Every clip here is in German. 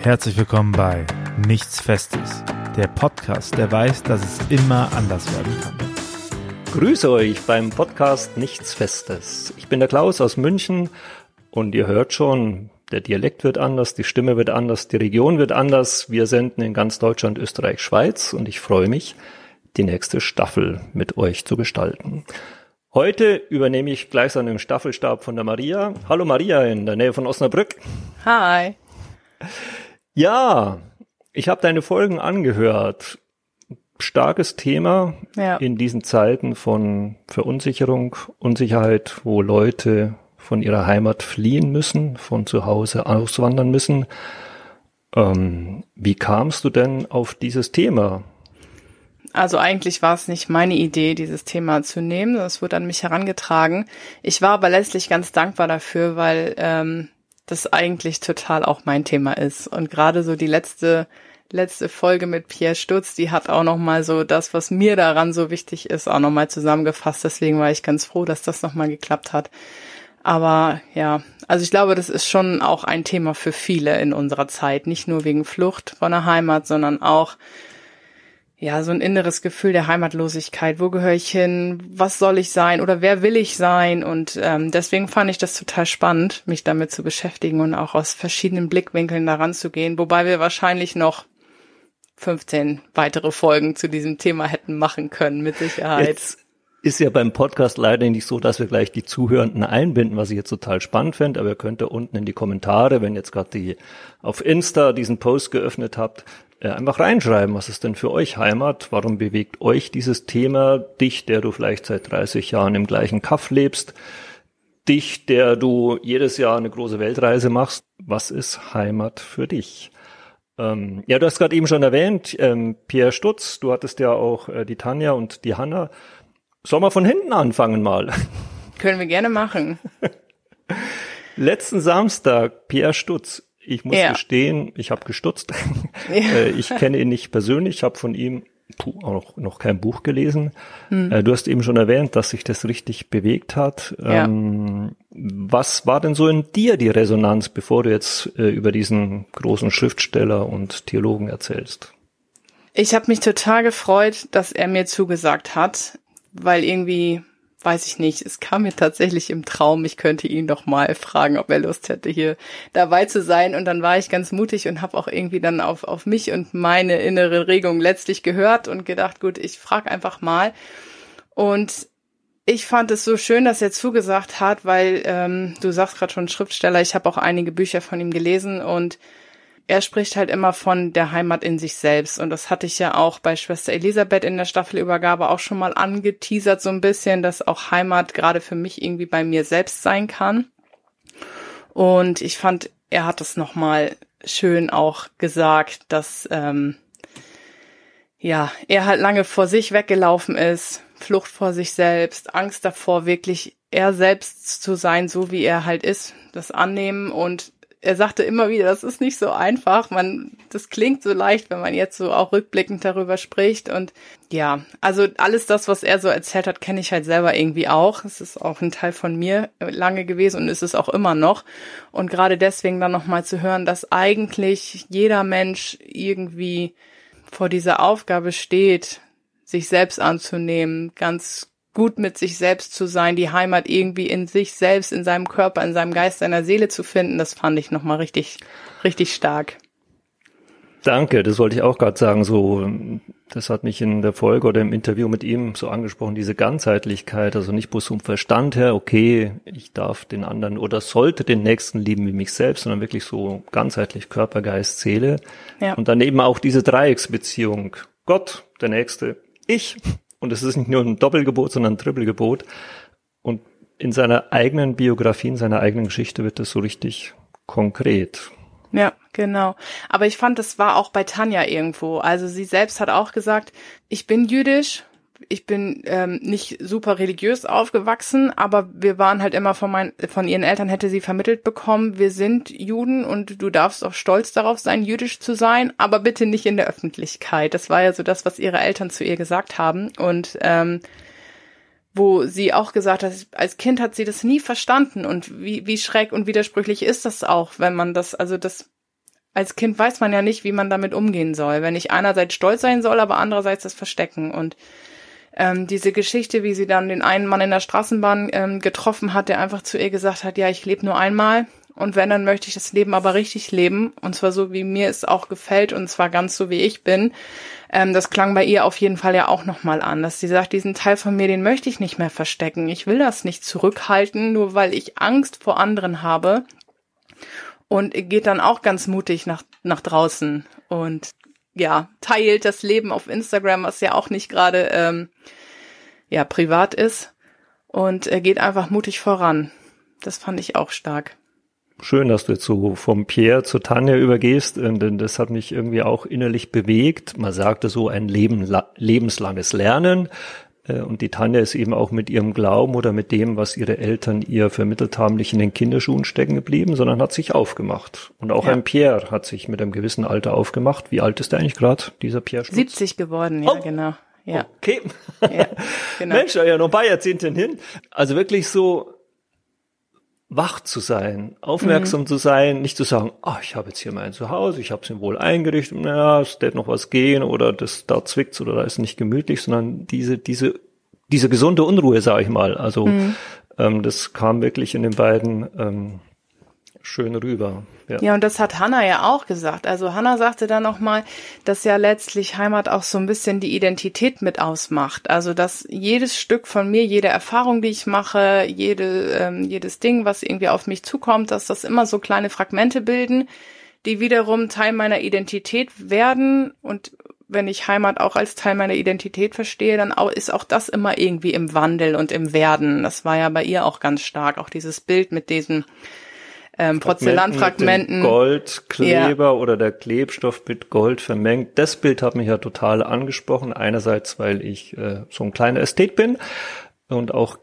Herzlich willkommen bei Nichts Festes, der Podcast, der weiß, dass es immer anders werden kann. Grüße euch beim Podcast Nichts Festes. Ich bin der Klaus aus München und ihr hört schon, der Dialekt wird anders, die Stimme wird anders, die Region wird anders. Wir senden in ganz Deutschland, Österreich, Schweiz und ich freue mich, die nächste Staffel mit euch zu gestalten. Heute übernehme ich gleichsam den Staffelstab von der Maria. Hallo Maria in der Nähe von Osnabrück. Hi. Ja, ich habe deine Folgen angehört. Starkes Thema Ja. in diesen Zeiten von Verunsicherung, Unsicherheit, wo Leute von ihrer Heimat fliehen müssen, von zu Hause auswandern müssen. Ähm, wie kamst du denn auf dieses Thema? Also eigentlich war es nicht meine Idee, dieses Thema zu nehmen. Das wurde an mich herangetragen. Ich war aber letztlich ganz dankbar dafür, weil ähm, das eigentlich total auch mein Thema ist. Und gerade so die letzte letzte Folge mit Pierre Stutz, die hat auch noch mal so das, was mir daran so wichtig ist, auch noch mal zusammengefasst. Deswegen war ich ganz froh, dass das noch mal geklappt hat. Aber ja, also ich glaube, das ist schon auch ein Thema für viele in unserer Zeit. Nicht nur wegen Flucht von der Heimat, sondern auch ja, so ein inneres Gefühl der Heimatlosigkeit. Wo gehöre ich hin? Was soll ich sein? Oder wer will ich sein? Und ähm, deswegen fand ich das total spannend, mich damit zu beschäftigen und auch aus verschiedenen Blickwinkeln daran zu gehen. Wobei wir wahrscheinlich noch 15 weitere Folgen zu diesem Thema hätten machen können, mit Sicherheit. Jetzt ist ja beim Podcast leider nicht so, dass wir gleich die Zuhörenden einbinden, was ich jetzt total spannend fände, aber ihr könnt da unten in die Kommentare, wenn jetzt gerade die auf Insta diesen Post geöffnet habt, äh, einfach reinschreiben, was ist denn für euch Heimat? Warum bewegt euch dieses Thema? Dich, der du vielleicht seit 30 Jahren im gleichen Kaff lebst, dich, der du jedes Jahr eine große Weltreise machst. Was ist Heimat für dich? Ähm, ja, du hast gerade eben schon erwähnt, ähm, Pierre Stutz, du hattest ja auch äh, die Tanja und die Hanna. Sollen wir von hinten anfangen mal? Können wir gerne machen. Letzten Samstag, Pierre Stutz. Ich muss Ja. gestehen, ich habe gestutzt. Ja. Äh, ich kenne ihn nicht persönlich, ich habe von ihm puh, auch noch, kein Buch gelesen. Äh, Du hast eben schon erwähnt, dass sich das richtig bewegt hat. Ja. Ähm, was war denn so in dir die Resonanz, bevor du jetzt äh, über diesen großen Schriftsteller und Theologen erzählst? Ich habe mich total gefreut, dass er mir zugesagt hat, weil irgendwie, weiß ich nicht, es kam mir tatsächlich im Traum, ich könnte ihn doch mal fragen, ob er Lust hätte, hier dabei zu sein. Und dann war ich ganz mutig und habe auch irgendwie dann auf, auf mich und meine innere Regung letztlich gehört und gedacht, gut, ich frage einfach mal. Und ich fand es so schön, dass er zugesagt hat, weil ähm, du sagst gerade schon Schriftsteller, ich habe auch einige Bücher von ihm gelesen und er spricht halt immer von der Heimat in sich selbst. Und das hatte ich ja auch bei Schwester Elisabeth in der Staffelübergabe auch schon mal angeteasert, so ein bisschen, dass auch Heimat gerade für mich irgendwie bei mir selbst sein kann. Und ich fand, er hat es nochmal schön auch gesagt, dass ähm, ja, er halt lange vor sich weggelaufen ist, Flucht vor sich selbst, Angst davor, wirklich er selbst zu sein, so wie er halt ist, das annehmen und er sagte immer wieder, das ist nicht so einfach. Man, das klingt so leicht, wenn man jetzt so auch rückblickend darüber spricht. Und ja, also alles das, was er so erzählt hat, kenne ich halt selber irgendwie auch. Es ist auch ein Teil von mir lange gewesen und ist es auch immer noch. Und gerade deswegen dann nochmal zu hören, dass eigentlich jeder Mensch irgendwie vor dieser Aufgabe steht, sich selbst anzunehmen, ganz gut mit sich selbst zu sein, die Heimat irgendwie in sich selbst, in seinem Körper, in seinem Geist, seiner Seele zu finden, das fand ich nochmal richtig, richtig stark. Danke, das wollte ich auch gerade sagen. So, das hat mich in der Folge oder im Interview mit ihm so angesprochen, diese Ganzheitlichkeit, also nicht bloß vom Verstand her, okay, ich darf den anderen oder sollte den Nächsten lieben wie mich selbst, sondern wirklich so ganzheitlich Körper, Geist, Seele. Ja. Und dann eben auch diese Dreiecksbeziehung. Gott, der Nächste, ich. Und es ist nicht nur ein Doppelgebot, sondern ein Trippelgebot. Und in seiner eigenen Biografie, in seiner eigenen Geschichte wird das so richtig konkret. Ja, genau. Aber ich fand, das war auch bei Tanja irgendwo. Also sie selbst hat auch gesagt, ich bin jüdisch, ich bin ähm, nicht super religiös aufgewachsen, aber wir waren halt immer von meinen, von ihren Eltern hätte sie vermittelt bekommen, wir sind Juden und du darfst auch stolz darauf sein, jüdisch zu sein, aber bitte nicht in der Öffentlichkeit. Das war ja so das, was ihre Eltern zu ihr gesagt haben und ähm, wo sie auch gesagt hat, als Kind hat sie das nie verstanden und wie, wie schräg und widersprüchlich ist das auch, wenn man das, also das als Kind weiß man ja nicht, wie man damit umgehen soll. Wenn ich einerseits stolz sein soll, aber andererseits das verstecken. Und ähm, diese Geschichte, wie sie dann den einen Mann in der Straßenbahn ähm, getroffen hat, der einfach zu ihr gesagt hat, ja, ich lebe nur einmal und wenn, dann möchte ich das Leben aber richtig leben und zwar so, wie mir es auch gefällt und zwar ganz so, wie ich bin. Ähm, das klang bei ihr auf jeden Fall ja auch nochmal an, dass sie sagt, diesen Teil von mir, den möchte ich nicht mehr verstecken. Ich will das nicht zurückhalten, nur weil ich Angst vor anderen habe und geht dann auch ganz mutig nach, nach draußen und ja, teilt das Leben auf Instagram, was ja auch nicht gerade ähm, ja privat ist und er geht einfach mutig voran. Das fand ich auch stark. Schön, dass du jetzt so vom Pierre zur Tanja übergehst, denn das hat mich irgendwie auch innerlich bewegt. Man sagte so ein Leben, lebenslanges Lernen. Äh, und die Tanja ist eben auch mit ihrem Glauben oder mit dem, was ihre Eltern ihr vermittelt haben, nicht in den Kinderschuhen stecken geblieben, sondern hat sich aufgemacht. Und auch ja. ein Pierre hat sich mit einem gewissen Alter aufgemacht. Wie alt ist der eigentlich gerade, dieser Pierre Schutz? 70 geworden, ja, oh. genau. Ja. Okay. Ja, genau. Mensch, ja noch ein paar Jahrzehnte hin. Also wirklich so wach zu sein, aufmerksam mhm. zu sein, nicht zu sagen, ah, ich habe jetzt hier mein Zuhause, ich habe es mir wohl eingerichtet, naja, es wird noch was gehen oder das da zwickt's oder da ist nicht gemütlich, sondern diese diese diese gesunde Unruhe, sage ich mal. Also mhm. ähm, das kam wirklich in den beiden ähm, schön rüber. Ja. ja, und das hat Hannah ja auch gesagt. Also Hannah sagte dann nochmal, dass ja letztlich Heimat auch so ein bisschen die Identität mit ausmacht. Also dass jedes Stück von mir, jede Erfahrung, die ich mache, jede, ähm, jedes Ding, was irgendwie auf mich zukommt, dass das immer so kleine Fragmente bilden, die wiederum Teil meiner Identität werden. Und wenn ich Heimat auch als Teil meiner Identität verstehe, dann ist auch das immer irgendwie im Wandel und im Werden. Das war ja bei ihr auch ganz stark. Auch dieses Bild mit diesen ähm, Porzellanfragmenten. Goldkleber ja. oder der Klebstoff mit Gold vermengt. Das Bild hat mich ja total angesprochen. Einerseits, weil ich äh, so ein kleiner Ästhet bin und auch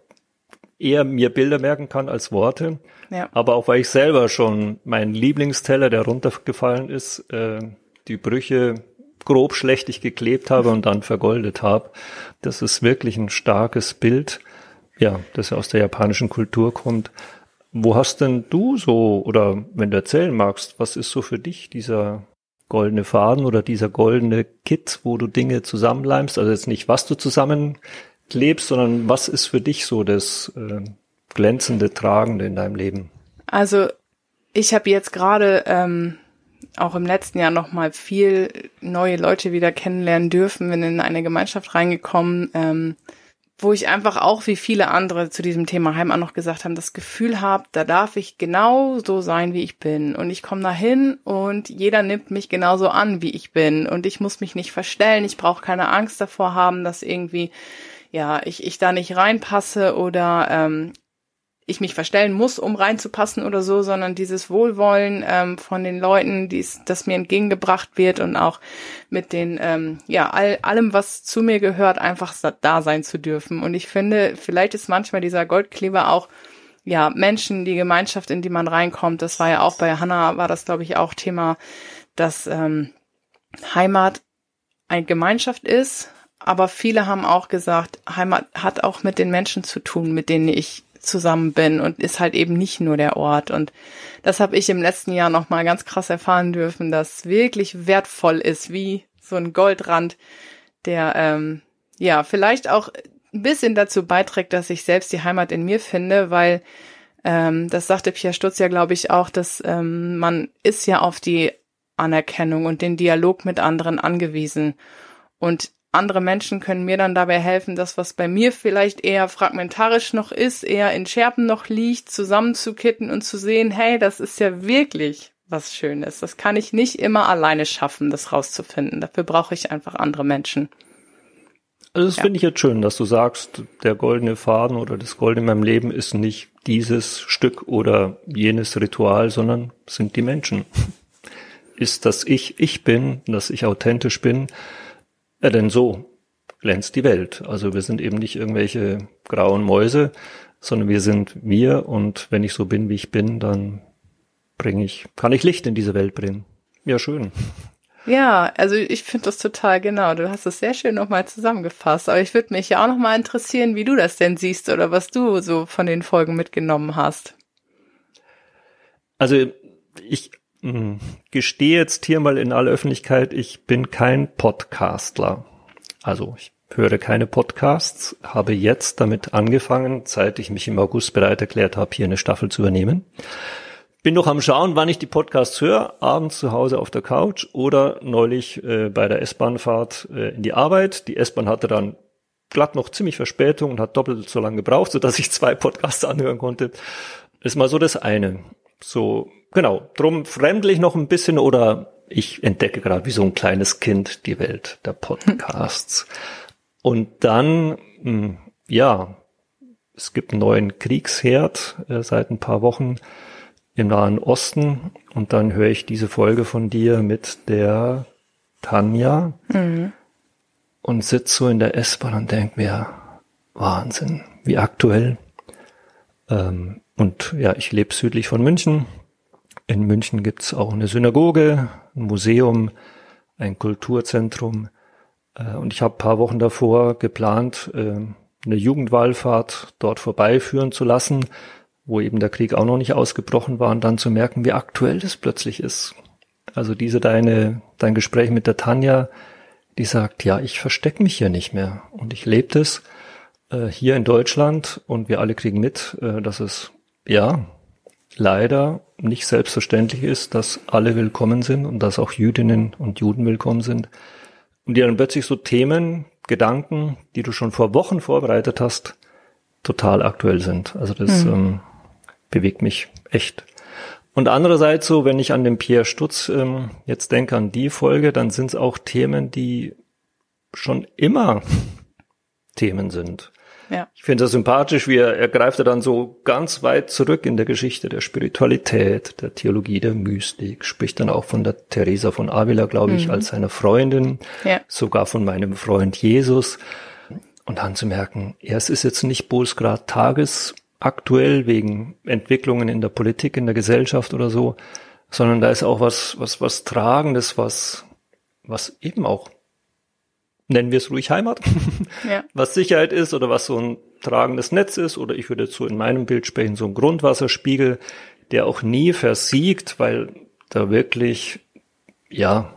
eher mir Bilder merken kann als Worte. Ja. Aber auch weil ich selber schon mein Lieblingsteller, der runtergefallen ist, äh, die Brüche grob schlechtig geklebt habe und dann vergoldet habe. Das ist wirklich ein starkes Bild, ja, das aus der japanischen Kultur kommt. Wo hast denn du so, oder wenn du erzählen magst, was ist so für dich dieser goldene Faden oder dieser goldene Kit, wo du Dinge zusammenleimst? Also jetzt nicht, was du zusammenklebst, sondern was ist für dich so das äh, glänzende, tragende in deinem Leben? Also ich habe jetzt gerade ähm, auch im letzten Jahr noch mal viel neue Leute wieder kennenlernen dürfen, bin in eine Gemeinschaft reingekommen. Ähm, wo ich einfach auch wie viele andere zu diesem Thema Heimat noch gesagt haben, das Gefühl habe, da darf ich genau so sein, wie ich bin. Und ich komme da hin und jeder nimmt mich genauso an, wie ich bin. Und ich muss mich nicht verstellen, ich brauche keine Angst davor haben, dass irgendwie ja, ich, ich da nicht reinpasse oder ähm, ich mich verstellen muss, um reinzupassen oder so, sondern dieses Wohlwollen ähm, von den Leuten, dies, das mir entgegengebracht wird und auch mit den, ähm, ja, all, allem, was zu mir gehört, einfach da sein zu dürfen. Und ich finde, vielleicht ist manchmal dieser Goldkleber auch, ja, Menschen, die Gemeinschaft, in die man reinkommt, das war ja auch bei Hannah, war das, glaube ich, auch Thema, dass ähm, Heimat eine Gemeinschaft ist, aber viele haben auch gesagt, Heimat hat auch mit den Menschen zu tun, mit denen ich zusammen bin und ist halt eben nicht nur der Ort. Und das habe ich im letzten Jahr noch mal ganz krass erfahren dürfen, dass wirklich wertvoll ist, wie so ein Goldrand, der ähm, ja vielleicht auch ein bisschen dazu beiträgt, dass ich selbst die Heimat in mir finde, weil ähm, das sagte Pierre Stutz ja, glaube ich, auch, dass ähm, man ist ja auf die Anerkennung und den Dialog mit anderen angewiesen. Und andere Menschen können mir dann dabei helfen, das, was bei mir vielleicht eher fragmentarisch noch ist, eher in Scherben noch liegt, zusammenzukitten und zu sehen, hey, das ist ja wirklich was Schönes. Das kann ich nicht immer alleine schaffen, das rauszufinden. Dafür brauche ich einfach andere Menschen. Also das ja. finde ich jetzt schön, dass du sagst, der goldene Faden oder das Gold in meinem Leben ist nicht dieses Stück oder jenes Ritual, sondern sind die Menschen. Ist, dass ich ich bin, dass ich authentisch bin, ja, denn so glänzt die Welt. Also wir sind eben nicht irgendwelche grauen Mäuse, sondern wir sind wir und wenn ich so bin, wie ich bin, dann bringe ich, kann ich Licht in diese Welt bringen. Ja, schön. Ja, also ich finde das total genau. Du hast es sehr schön nochmal zusammengefasst. Aber ich würde mich ja auch nochmal interessieren, wie du das denn siehst oder was du so von den Folgen mitgenommen hast. Also ich gestehe jetzt hier mal in aller Öffentlichkeit, ich bin kein Podcastler. Also ich höre keine Podcasts, habe jetzt damit angefangen, seit ich mich im August bereit erklärt habe, hier eine Staffel zu übernehmen. Bin noch am Schauen, wann ich die Podcasts höre, abends zu Hause auf der Couch oder neulich äh, bei der S-Bahnfahrt äh, in die Arbeit. Die S-Bahn hatte dann glatt noch ziemlich Verspätung und hat doppelt so lange gebraucht, sodass ich zwei Podcasts anhören konnte. Ist mal so das eine. So, genau, drum fremdlich noch ein bisschen oder ich entdecke gerade wie so ein kleines Kind die Welt der Podcasts. Und dann, hm, ja, es gibt einen neuen Kriegsherd äh, seit ein paar Wochen im Nahen Osten. Und dann höre ich diese Folge von dir mit der Tanja mhm. und sitze so in der S-Bahn und denke mir, Wahnsinn, wie aktuell. Ähm, und ja, ich lebe südlich von München. In München gibt's auch eine Synagoge, ein Museum, ein Kulturzentrum. Äh, und ich habe paar Wochen davor geplant, äh, eine Jugendwallfahrt dort vorbeiführen zu lassen, wo eben der Krieg auch noch nicht ausgebrochen war und dann zu merken, wie aktuell das plötzlich ist. Also diese deine, dein Gespräch mit der Tanja, die sagt, ja, ich verstecke mich hier nicht mehr und ich lebe das äh, hier in Deutschland und wir alle kriegen mit, äh, dass es ja leider nicht selbstverständlich ist, dass alle willkommen sind und dass auch Jüdinnen und Juden willkommen sind und die dann plötzlich so Themen, Gedanken, die du schon vor Wochen vorbereitet hast, total aktuell sind. Also das mhm. ähm, bewegt mich echt. Und andererseits so, wenn ich an den Pierre Stutz ähm, jetzt denke, an die Folge, dann sind es auch Themen, die schon immer Themen sind. Ja. Ich finde das sympathisch, wie er, er greift er dann so ganz weit zurück in der Geschichte der Spiritualität, der Theologie, der Mystik, spricht dann auch von der Teresa von Avila, glaube ich, mhm. als seiner Freundin, ja. sogar von meinem Freund Jesus. Und dann zu merken, ja, es ist jetzt nicht bloß gerade tagesaktuell wegen Entwicklungen in der Politik, in der Gesellschaft oder so, sondern da ist auch was, was, was Tragendes, was, was eben auch nennen wir es ruhig Heimat, ja. was Sicherheit ist oder was so ein tragendes Netz ist oder ich würde so in meinem Bild sprechen, so ein Grundwasserspiegel, der auch nie versiegt, weil da wirklich, ja,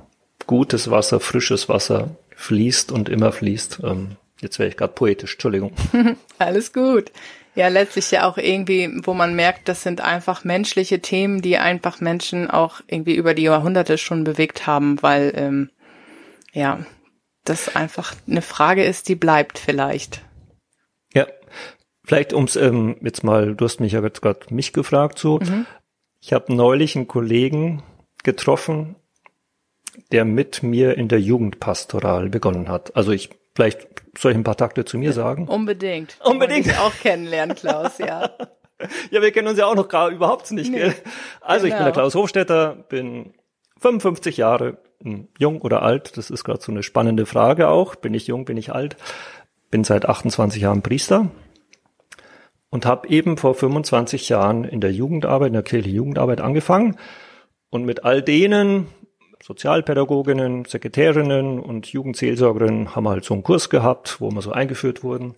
gutes Wasser, frisches Wasser fließt und immer fließt. Ähm, jetzt wäre ich gerade poetisch, Entschuldigung. Alles gut. Ja, letztlich ja auch irgendwie, wo man merkt, das sind einfach menschliche Themen, die einfach Menschen auch irgendwie über die Jahrhunderte schon bewegt haben, weil ähm, ja, das einfach eine Frage ist, die bleibt vielleicht. Ja, vielleicht ums ähm, jetzt mal, du hast mich ja jetzt gerade mich gefragt so. Mhm. Ich habe neulich einen Kollegen getroffen, der mit mir in der Jugendpastoral begonnen hat. Also ich vielleicht soll ich ein paar Takte zu mir sagen? Unbedingt. Unbedingt. Auch kennenlernen, Klaus, ja. ja, wir kennen uns ja auch noch gar überhaupt nicht, nee, gell? Also genau. ich bin der genau. Klaus Hofstetter, bin 55 Jahre, jung oder alt, das ist gerade so eine spannende Frage auch. Bin ich jung, bin ich alt? Bin seit 28 Jahren Priester und habe eben vor 25 Jahren in der Jugendarbeit, in der Kirche Jugendarbeit angefangen und mit all denen, Sozialpädagoginnen, Sekretärinnen und Jugendseelsorgerinnen haben halt so einen Kurs gehabt, wo wir so eingeführt wurden.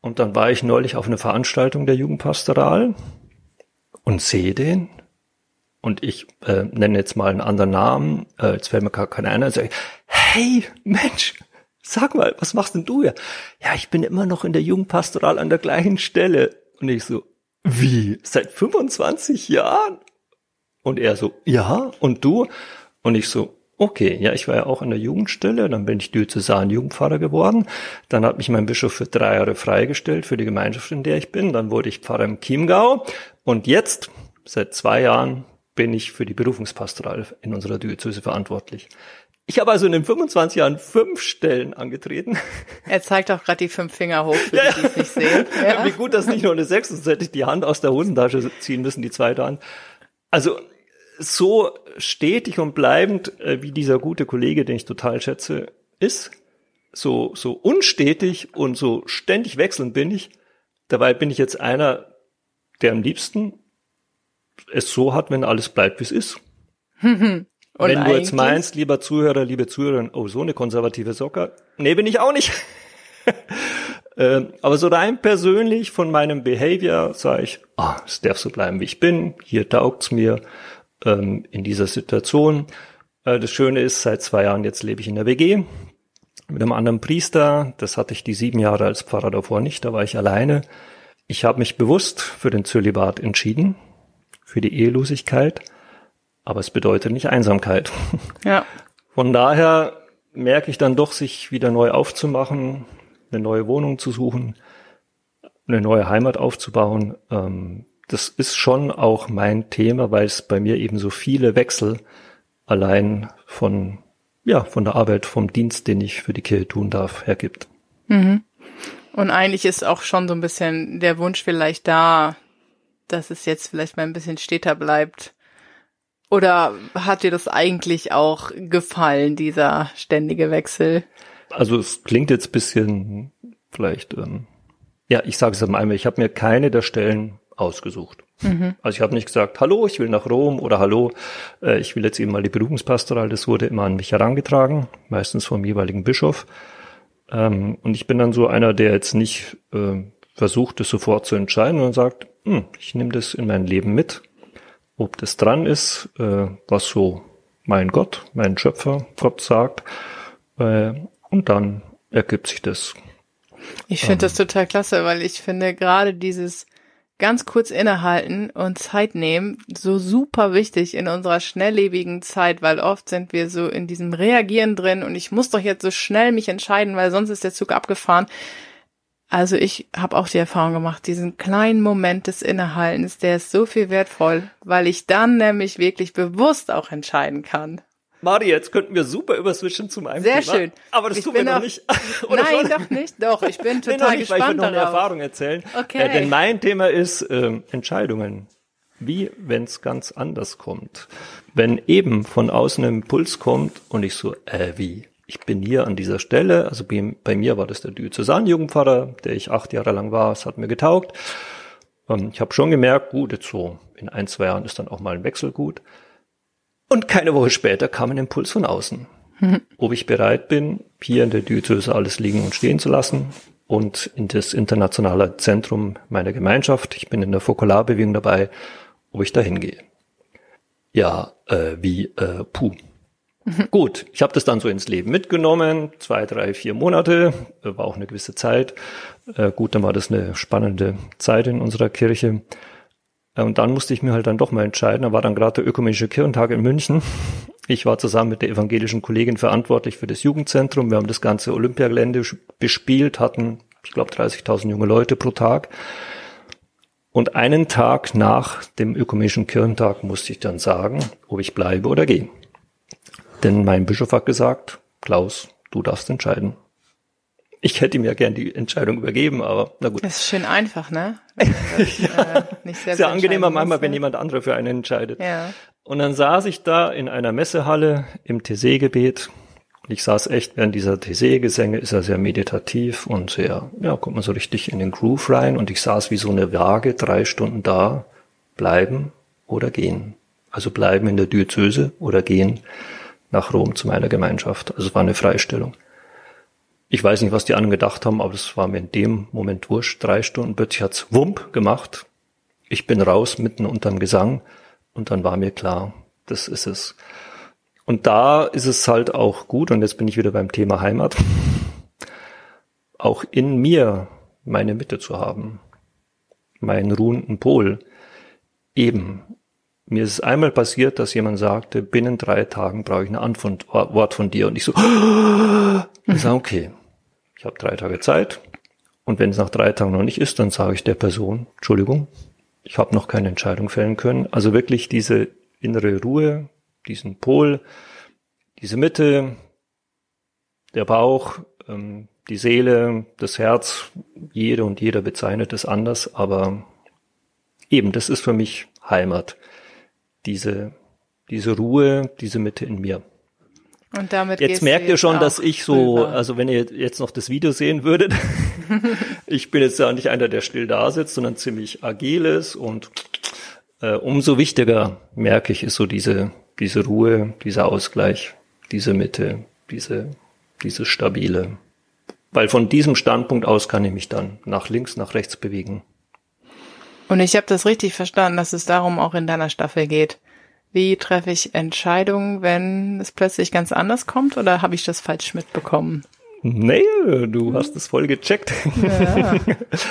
Und dann war ich neulich auf einer Veranstaltung der Jugendpastoral und sehe den und ich äh, nenne jetzt mal einen anderen Namen, äh, jetzt fällt mir gar keiner ein, also, hey, Mensch, sag mal, was machst denn du hier? Ja, ich bin immer noch in der Jugendpastoral an der gleichen Stelle. Und ich so, wie? Seit 25 Jahren? Und er so, ja, und du? Und ich so, okay, ja, ich war ja auch an der Jugendstelle, dann bin ich Diözesan-Jugendpfarrer geworden, dann hat mich mein Bischof für drei Jahre freigestellt für die Gemeinschaft, in der ich bin, dann wurde ich Pfarrer im Chiemgau und jetzt, seit zwei Jahren, bin ich für die Berufungspastoral in unserer Diözese verantwortlich. Ich habe also in den 25 Jahren fünf Stellen angetreten. Er zeigt auch gerade die fünf Finger hoch, für ja, die, die es nicht sehen. Ja. Wie gut, dass nicht nur eine sechs, sonst hätte ich die Hand aus der Hosentasche ziehen müssen, die zweite Hand. Also so stetig und bleibend, äh, wie dieser gute Kollege, den ich total schätze, ist, so, so unstetig und so ständig wechselnd bin ich. Dabei bin ich jetzt einer, der am liebsten es so hat, wenn alles bleibt, wie es ist. wenn du jetzt meinst, lieber Zuhörer, liebe Zuhörer, oh, so eine konservative Socke. Nee, bin ich auch nicht. ähm, aber so rein persönlich von meinem Behavior sage ich, ah, es darf so bleiben, wie ich bin. Hier taugt's mir. ähm, in dieser Situation. Äh, das Schöne ist, seit zwei Jahren jetzt lebe ich in der WG mit einem anderen Priester. Das hatte ich die sieben Jahre als Pfarrer davor nicht, da war ich alleine. Ich habe mich bewusst für den Zölibat entschieden, für die Ehelosigkeit, aber es bedeutet nicht Einsamkeit. Ja. Von daher merke ich dann doch, sich wieder neu aufzumachen, eine neue Wohnung zu suchen, eine neue Heimat aufzubauen. Ähm, das ist schon auch mein Thema, weil es bei mir eben so viele Wechsel allein von, ja, von der Arbeit, vom Dienst, den ich für die Kirche tun darf, hergibt. Mhm. Und eigentlich ist auch schon so ein bisschen der Wunsch vielleicht da, dass es jetzt vielleicht mal ein bisschen steter bleibt. Oder hat dir das eigentlich auch gefallen, dieser ständige Wechsel? Also es klingt jetzt bisschen vielleicht, ähm, ja, ich sage es einmal, ich habe mir keine der Stellen ausgesucht. Mhm. Also ich habe nicht gesagt, hallo, ich will nach Rom oder hallo, äh, ich will jetzt eben mal die Berufungspastoral. Das wurde immer an mich herangetragen, meistens vom jeweiligen Bischof. Ähm, und ich bin dann so einer, der jetzt nicht äh, versucht, es sofort zu entscheiden und sagt, hm, ich nehme das in mein Leben mit, ob das dran ist, äh, was so mein Gott, mein Schöpfer, Gott sagt. Äh, und dann ergibt sich das. Ich finde ähm, das total klasse, weil ich finde gerade dieses ganz kurz innehalten und Zeit nehmen, so super wichtig in unserer schnelllebigen Zeit, weil oft sind wir so in diesem Reagieren drin und ich muss doch jetzt so schnell mich entscheiden, weil sonst ist der Zug abgefahren. Also ich habe auch die Erfahrung gemacht, diesen kleinen Moment des Innehaltens, der ist so viel wertvoll, weil ich dann nämlich wirklich bewusst auch entscheiden kann. Mari, jetzt könnten wir super überswitchen zu meinem Sehr Thema. Schön. Aber das ich tun wir noch nicht. Nein, schon? doch nicht. Doch, ich bin total nee, nicht, gespannt weil ich will noch eine Erfahrung erzählen. Okay. Äh, denn mein Thema ist äh, Entscheidungen. Wie, wenn es ganz anders kommt. Wenn eben von außen ein Impuls kommt und ich so, äh, wie? Ich bin hier an dieser Stelle, also bei, bei mir war das der Diözesan-Jugendpfarrer, der ich acht Jahre lang war, es hat mir getaugt. Ähm, ich habe schon gemerkt, gut, jetzt so in ein, zwei Jahren ist dann auch mal ein Wechsel gut. Und keine Woche später kam ein Impuls von außen. Mhm. Ob ich bereit bin, hier in der Diözese alles liegen und stehen zu lassen und in das internationale Zentrum meiner Gemeinschaft, ich bin in der Fokularbewegung dabei, ob ich da hingehe. Ja, äh, wie, äh, puh. Gut, ich habe das dann so ins Leben mitgenommen, zwei, drei, vier Monate, äh, war auch eine gewisse Zeit. Äh, gut, dann war das eine spannende Zeit in unserer Kirche. Äh, und dann musste ich mir halt dann doch mal entscheiden. Da war dann gerade der Ökumenische Kirchentag in München. Ich war zusammen mit der evangelischen Kollegin verantwortlich für das Jugendzentrum. Wir haben das ganze Olympiagelände bespielt, hatten, ich glaube, 30.000 junge Leute pro Tag. Und einen Tag nach dem Ökumenischen Kirchentag musste ich dann sagen, ob ich bleibe oder gehe. Denn mein Bischof hat gesagt, Klaus, du darfst entscheiden. Ich hätte ihm ja gern die Entscheidung übergeben, aber na gut. Das ist schön einfach, ne? Das, ja. äh, nicht Sehr angenehmer manchmal, wenn jemand andere für einen entscheidet. Ja. Und dann saß ich da in einer Messehalle im TC-Gebet. Ich saß echt während dieser TC-Gesänge, ist er sehr meditativ und sehr, ja, kommt man so richtig in den Groove rein. Und ich saß wie so eine Waage drei Stunden da, bleiben oder gehen. Also bleiben in der Diözese oder gehen nach Rom zu meiner Gemeinschaft. Also es war eine Freistellung. Ich weiß nicht, was die anderen gedacht haben, aber das war mir in dem Moment wurscht. Drei Stunden plötzlich hat's Wump gemacht. Ich bin raus mitten unterm Gesang und dann war mir klar, das ist es. Und da ist es halt auch gut, und jetzt bin ich wieder beim Thema Heimat, auch in mir meine Mitte zu haben, meinen ruhenden Pol. Eben, mir ist einmal passiert, dass jemand sagte, binnen drei Tagen brauche ich eine Antwort von dir. Und ich so, ich sage, okay, ich habe drei Tage Zeit und wenn es nach drei Tagen noch nicht ist, dann sage ich der Person, Entschuldigung, ich habe noch keine Entscheidung fällen können. Also wirklich diese innere Ruhe, diesen Pol, diese Mitte, der Bauch, ähm, die Seele, das Herz, jede und jeder bezeichnet es anders, aber eben, das ist für mich Heimat. Diese, diese Ruhe, diese Mitte in mir. Und damit jetzt merkt ihr schon, dass ich so, rüber. also wenn ihr jetzt noch das Video sehen würdet, ich bin jetzt ja nicht einer, der still da sitzt, sondern ziemlich agiles und äh, umso wichtiger merke ich ist so diese diese Ruhe, dieser Ausgleich, diese Mitte, diese dieses stabile. Weil von diesem Standpunkt aus kann ich mich dann nach links, nach rechts bewegen. Und ich habe das richtig verstanden, dass es darum auch in deiner Staffel geht Wie treffe ich Entscheidungen, wenn es plötzlich ganz anders kommt oder habe ich das falsch mitbekommen? Nee, du hast es voll gecheckt. Ja.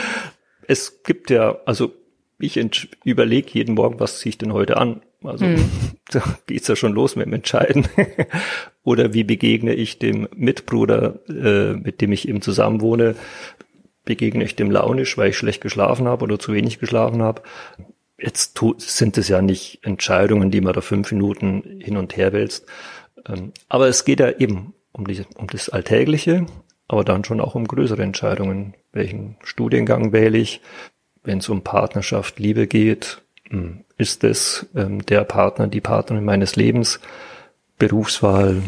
es gibt ja, also ich überlege jeden Morgen, was ziehe ich denn heute an? Also hm. da geht's ja schon los mit dem Entscheiden. Oder wie begegne ich dem Mitbruder, äh, mit dem ich eben zusammen wohne, begegne ich dem launisch, weil ich schlecht geschlafen habe oder zu wenig geschlafen habe. Jetzt sind es ja nicht Entscheidungen, die man da fünf Minuten hin und her wälzt. Ähm, aber es geht ja eben um, die, um das Alltägliche, aber dann schon auch um größere Entscheidungen. Welchen Studiengang wähle ich? Wenn es um Partnerschaft, Liebe geht, hm, ist es ähm, der Partner, die Partnerin meines Lebens, Berufswahl,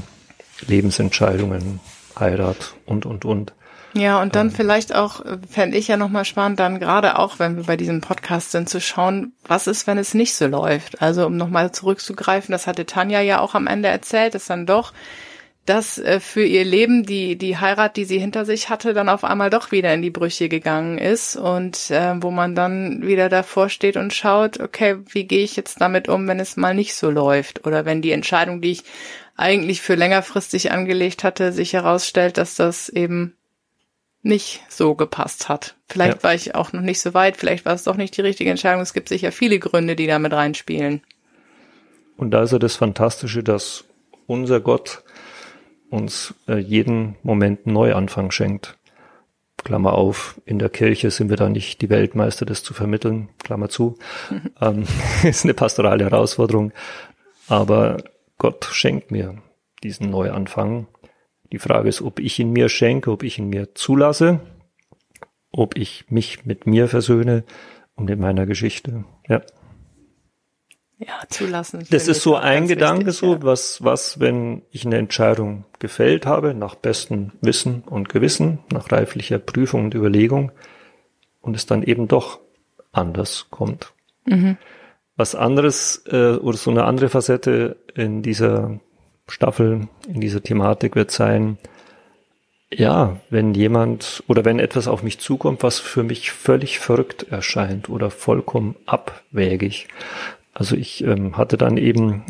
Lebensentscheidungen, Heirat und, und, und. Ja, und dann ähm, vielleicht auch, fände ich ja nochmal spannend, dann gerade auch, wenn wir bei diesem Podcast sind, zu schauen, was ist, wenn es nicht so läuft. Also um nochmal zurückzugreifen, das hatte Tanja ja auch am Ende erzählt, dass dann doch dass äh, für ihr Leben die die Heirat, die sie hinter sich hatte, dann auf einmal doch wieder in die Brüche gegangen ist und äh, wo man dann wieder davor steht und schaut, okay, wie gehe ich jetzt damit um, wenn es mal nicht so läuft oder wenn die Entscheidung, die ich eigentlich für längerfristig angelegt hatte, sich herausstellt, dass das eben nicht so gepasst hat. Vielleicht ja. war ich auch noch nicht so weit, vielleicht war es doch nicht die richtige Entscheidung. Es gibt sicher viele Gründe, die da mit reinspielen. Und da ist ja das Fantastische, dass unser Gott uns äh, jeden Moment Neuanfang schenkt. Klammer auf, in der Kirche sind wir da nicht die Weltmeister, das zu vermitteln, Klammer zu. ähm, ist eine pastorale Herausforderung. Aber Gott schenkt mir diesen Neuanfang die Frage ist, ob ich ihn mir schenke, ob ich ihn mir zulasse, ob ich mich mit mir versöhne und in meiner Geschichte. Ja. Ja, zulassen. Das ist so ein Gedanke, wichtig, so ja. was, was, wenn ich eine Entscheidung gefällt habe, nach bestem Wissen und Gewissen, nach reiflicher Prüfung und Überlegung, und es dann eben doch anders kommt. Mhm. Was anderes äh, oder so eine andere Facette in dieser Staffel in dieser Thematik wird sein, ja, wenn jemand oder wenn etwas auf mich zukommt, was für mich völlig verrückt erscheint oder vollkommen abwägig. Also ich ähm, hatte dann eben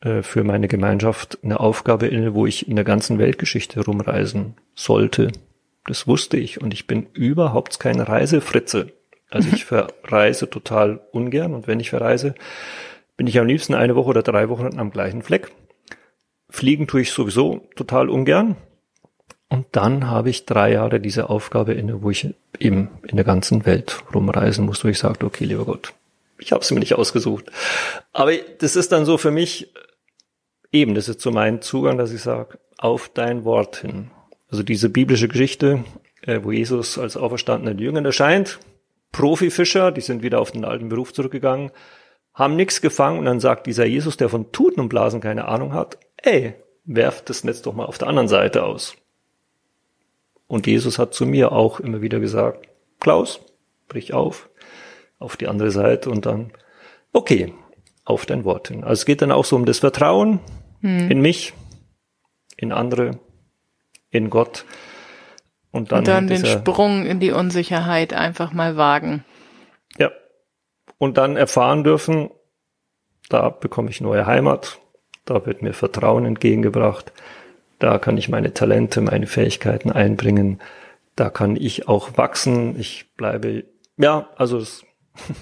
äh, für meine Gemeinschaft eine Aufgabe inne, wo ich in der ganzen Weltgeschichte rumreisen sollte. Das wusste ich und ich bin überhaupt keine Reisefritze. Also ich verreise total ungern und wenn ich verreise, bin ich am liebsten eine Woche oder drei Wochen am gleichen Fleck. Fliegen tue ich sowieso total ungern. Und dann habe ich drei Jahre diese Aufgabe inne, wo ich eben in der ganzen Welt rumreisen muss, wo ich sagte, okay, lieber Gott, ich habe es mir nicht ausgesucht. Aber das ist dann so für mich eben, das ist so mein Zugang, dass ich sage, auf dein Wort hin. Also diese biblische Geschichte, äh, wo Jesus als auferstandener Jünger erscheint, Profifischer, die sind wieder auf den alten Beruf zurückgegangen, haben nichts gefangen und dann sagt dieser Jesus, der von Tuten und Blasen keine Ahnung hat, ey, werft das Netz doch mal auf der anderen Seite aus. Und Jesus hat zu mir auch immer wieder gesagt, Klaus, brich auf, auf die andere Seite und dann, okay, auf dein Wort hin. Also es geht dann auch so um das Vertrauen hm. in mich, in andere, in Gott. Und dann, und dann den Sprung in die Unsicherheit einfach mal wagen. Ja. Und dann erfahren dürfen, da bekomme ich neue Heimat, da wird mir Vertrauen entgegengebracht. Da kann ich meine Talente, meine Fähigkeiten einbringen. Da kann ich auch wachsen. Ich bleibe, ja, also es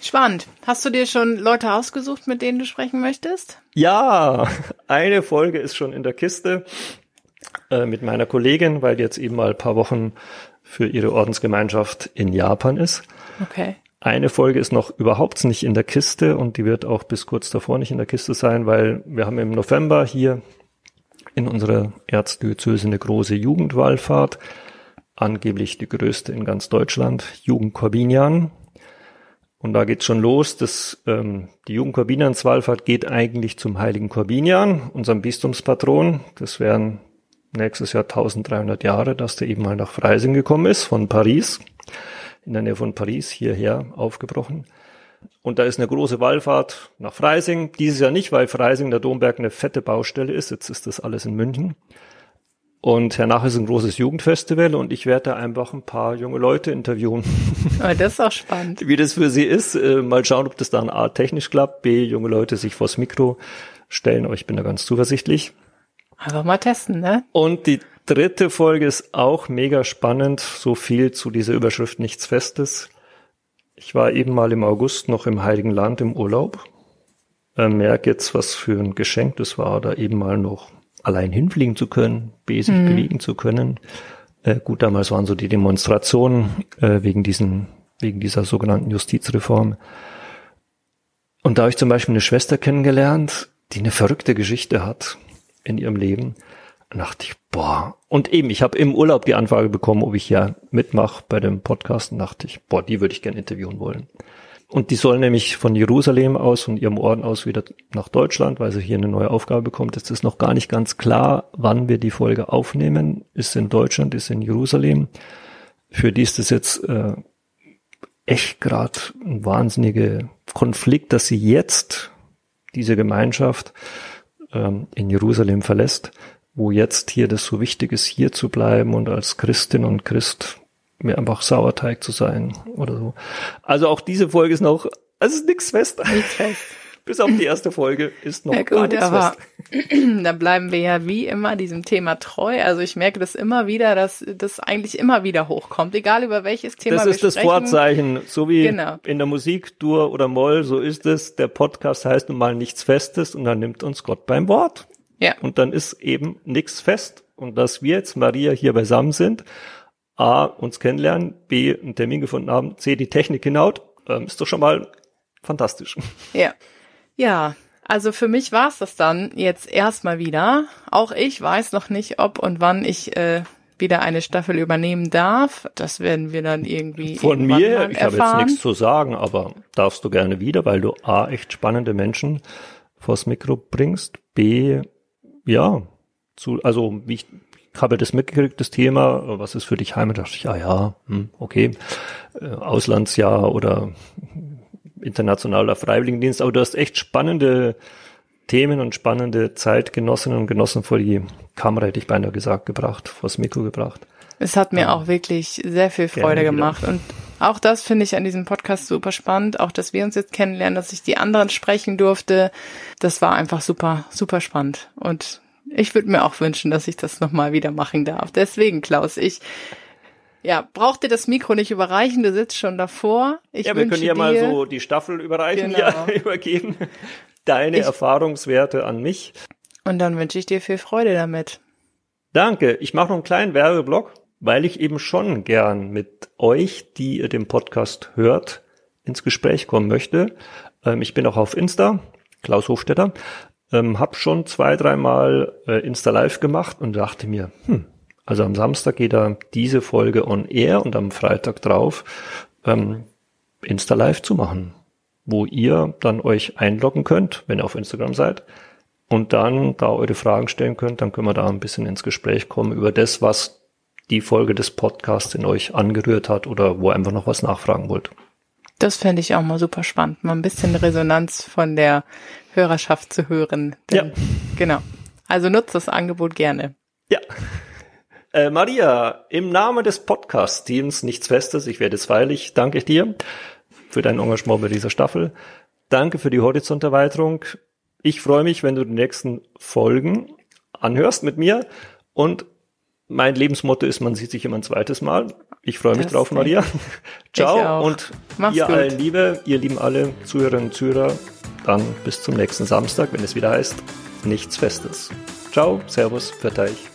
Spannend. Hast du dir schon Leute ausgesucht, mit denen du sprechen möchtest? Ja, eine Folge ist schon in der Kiste äh, mit meiner Kollegin, weil die jetzt eben mal ein paar Wochen für ihre Ordensgemeinschaft in Japan ist. Okay. Eine Folge ist noch überhaupt nicht in der Kiste und die wird auch bis kurz davor nicht in der Kiste sein, weil wir haben im November hier in unserer Erzdiözese eine große Jugendwallfahrt, angeblich die größte in ganz Deutschland, Jugend Corbinian. Und da geht's schon los. Das, ähm, die Jugend Corbinianswallfahrt geht eigentlich zum heiligen Corbinian, unserem Bistumspatron. Das wären nächstes Jahr 1300 Jahre, dass der eben mal nach Freising gekommen ist von Paris in der Nähe von Paris hierher aufgebrochen. Und da ist eine große Wallfahrt nach Freising. Dieses Jahr nicht, weil Freising der Domberg eine fette Baustelle ist. Jetzt ist das alles in München. Und hernach ist ein großes Jugendfestival und ich werde da einfach ein paar junge Leute interviewen. Oh, das ist auch spannend. Wie das für sie ist. Äh, mal schauen, ob das dann A technisch klappt, B junge Leute sich vors Mikro stellen, aber ich bin da ganz zuversichtlich. Einfach mal testen, ne? Und die dritte Folge ist auch mega spannend. So viel zu dieser Überschrift Nichts Festes. Ich war eben mal im August noch im Heiligen Land im Urlaub. Äh, merke jetzt, was für ein Geschenk das war, da eben mal noch allein hinfliegen zu können, B, sich mhm. bewegen zu können. Äh, gut, damals waren so die Demonstrationen äh, wegen diesen, wegen dieser sogenannten Justizreform. Und da habe ich zum Beispiel eine Schwester kennengelernt, die eine verrückte Geschichte hat in ihrem Leben. Da dachte ich, boah. Und eben, ich habe im Urlaub die Anfrage bekommen, ob ich ja mitmache bei dem Podcast. Und dachte ich, boah, die würde ich gerne interviewen wollen. Und die soll nämlich von Jerusalem aus, von ihrem Orden aus wieder nach Deutschland, weil sie hier eine neue Aufgabe bekommt. Jetzt ist noch gar nicht ganz klar, wann wir die Folge aufnehmen. Ist in Deutschland, ist in Jerusalem. Für die ist es jetzt äh, echt gerade ein wahnsinniger Konflikt, dass sie jetzt diese Gemeinschaft ähm, in Jerusalem verlässt, wo jetzt hier das so wichtig ist, hier zu bleiben und als Christin und Christ mir einfach Sauerteig zu sein oder so. Also auch diese Folge ist noch, also ist nichts fest. Nichts fest. Bis auf die erste Folge ist noch ja, gut, gar nichts aber fest. da bleiben wir ja wie immer diesem Thema treu. Also ich merke das immer wieder, dass das eigentlich immer wieder hochkommt, egal über welches Thema das wir sprechen. Das ist das Vorzeichen, so wie genau. in der Musik, Dur oder Moll, so ist es. Der Podcast heißt nun mal nichts Festes und dann nimmt uns Gott beim Wort. Ja. Und dann ist eben nichts fest. Und dass wir jetzt, Maria, hier beisammen sind A, uns kennenlernen, B, einen Termin gefunden haben, C, die Technik hinaut, ähm, ist doch schon mal fantastisch. Ja. Ja, also für mich war es das dann jetzt erstmal wieder. Auch ich weiß noch nicht, ob und wann ich äh, wieder eine Staffel übernehmen darf. Das werden wir dann irgendwie. Von mir, ich habe jetzt nichts zu sagen, aber darfst du gerne wieder, weil du A, echt spannende Menschen vors Mikro bringst, B, ja, zu, also wie ich habe das mitgekriegt, das Thema, was ist für dich Heimat? Da dachte ich, ah ja, hm, okay, äh, Auslandsjahr oder internationaler Freiwilligendienst, aber du hast echt spannende Themen und spannende Zeitgenossinnen und Genossen vor die Kamera, hätte ich beinahe gesagt, gebracht, vors Mikro gebracht. Es hat mir ja. auch wirklich sehr viel Freude gemacht und auch das finde ich an diesem Podcast super spannend, auch dass wir uns jetzt kennenlernen, dass ich die anderen sprechen durfte. Das war einfach super, super spannend und ich würde mir auch wünschen, dass ich das nochmal wieder machen darf. Deswegen, Klaus, ich ja, braucht dir das Mikro nicht überreichen, du sitzt schon davor. Ich ja, wir können ja mal so die Staffel überreichen, genau. ja, übergeben. Deine ich, Erfahrungswerte an mich. Und dann wünsche ich dir viel Freude damit. Danke. Ich mache noch einen kleinen Werbeblock, weil ich eben schon gern mit euch, die ihr den Podcast hört, ins Gespräch kommen möchte. Ähm, ich bin auch auf Insta, Klaus Hofstetter. Ähm, hab schon zwei, dreimal äh, Insta Live gemacht und dachte mir, hm, also am Samstag geht da diese Folge on air und am Freitag drauf ähm, Insta Live zu machen, wo ihr dann euch einloggen könnt, wenn ihr auf Instagram seid und dann da eure Fragen stellen könnt, dann können wir da ein bisschen ins Gespräch kommen über das, was die Folge des Podcasts in euch angerührt hat oder wo ihr einfach noch was nachfragen wollt. Das fände ich auch mal super spannend, mal ein bisschen Resonanz von der Hörerschaft zu hören. Denn, ja. Genau. Also nutzt das Angebot gerne. Ja. Äh, Maria, im Namen des Podcast-Teams Nichts Festes, ich werde es feierlich, danke ich dir für dein Engagement bei dieser Staffel. Danke für die Horizonterweiterung. Ich freue mich, wenn du die nächsten Folgen anhörst mit mir und mein Lebensmotto ist, man sieht sich immer ein zweites Mal. Ich freue mich das drauf, Maria. Ciao und Mach's ihr gut. allen Liebe, ihr lieben alle Zuhörerinnen und Zuhörer. Dann bis zum nächsten Samstag, wenn es wieder heißt, nichts Festes. Ciao, Servus, für euch.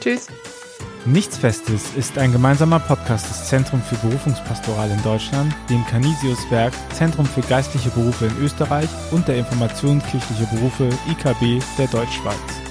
Tschüss. Nichts Festes ist ein gemeinsamer Podcast des Zentrum für Berufungspastoral in Deutschland, dem Canisius-Werk Zentrum für geistliche Berufe in Österreich und der Informationskirchliche Berufe IKB der Deutschschweiz.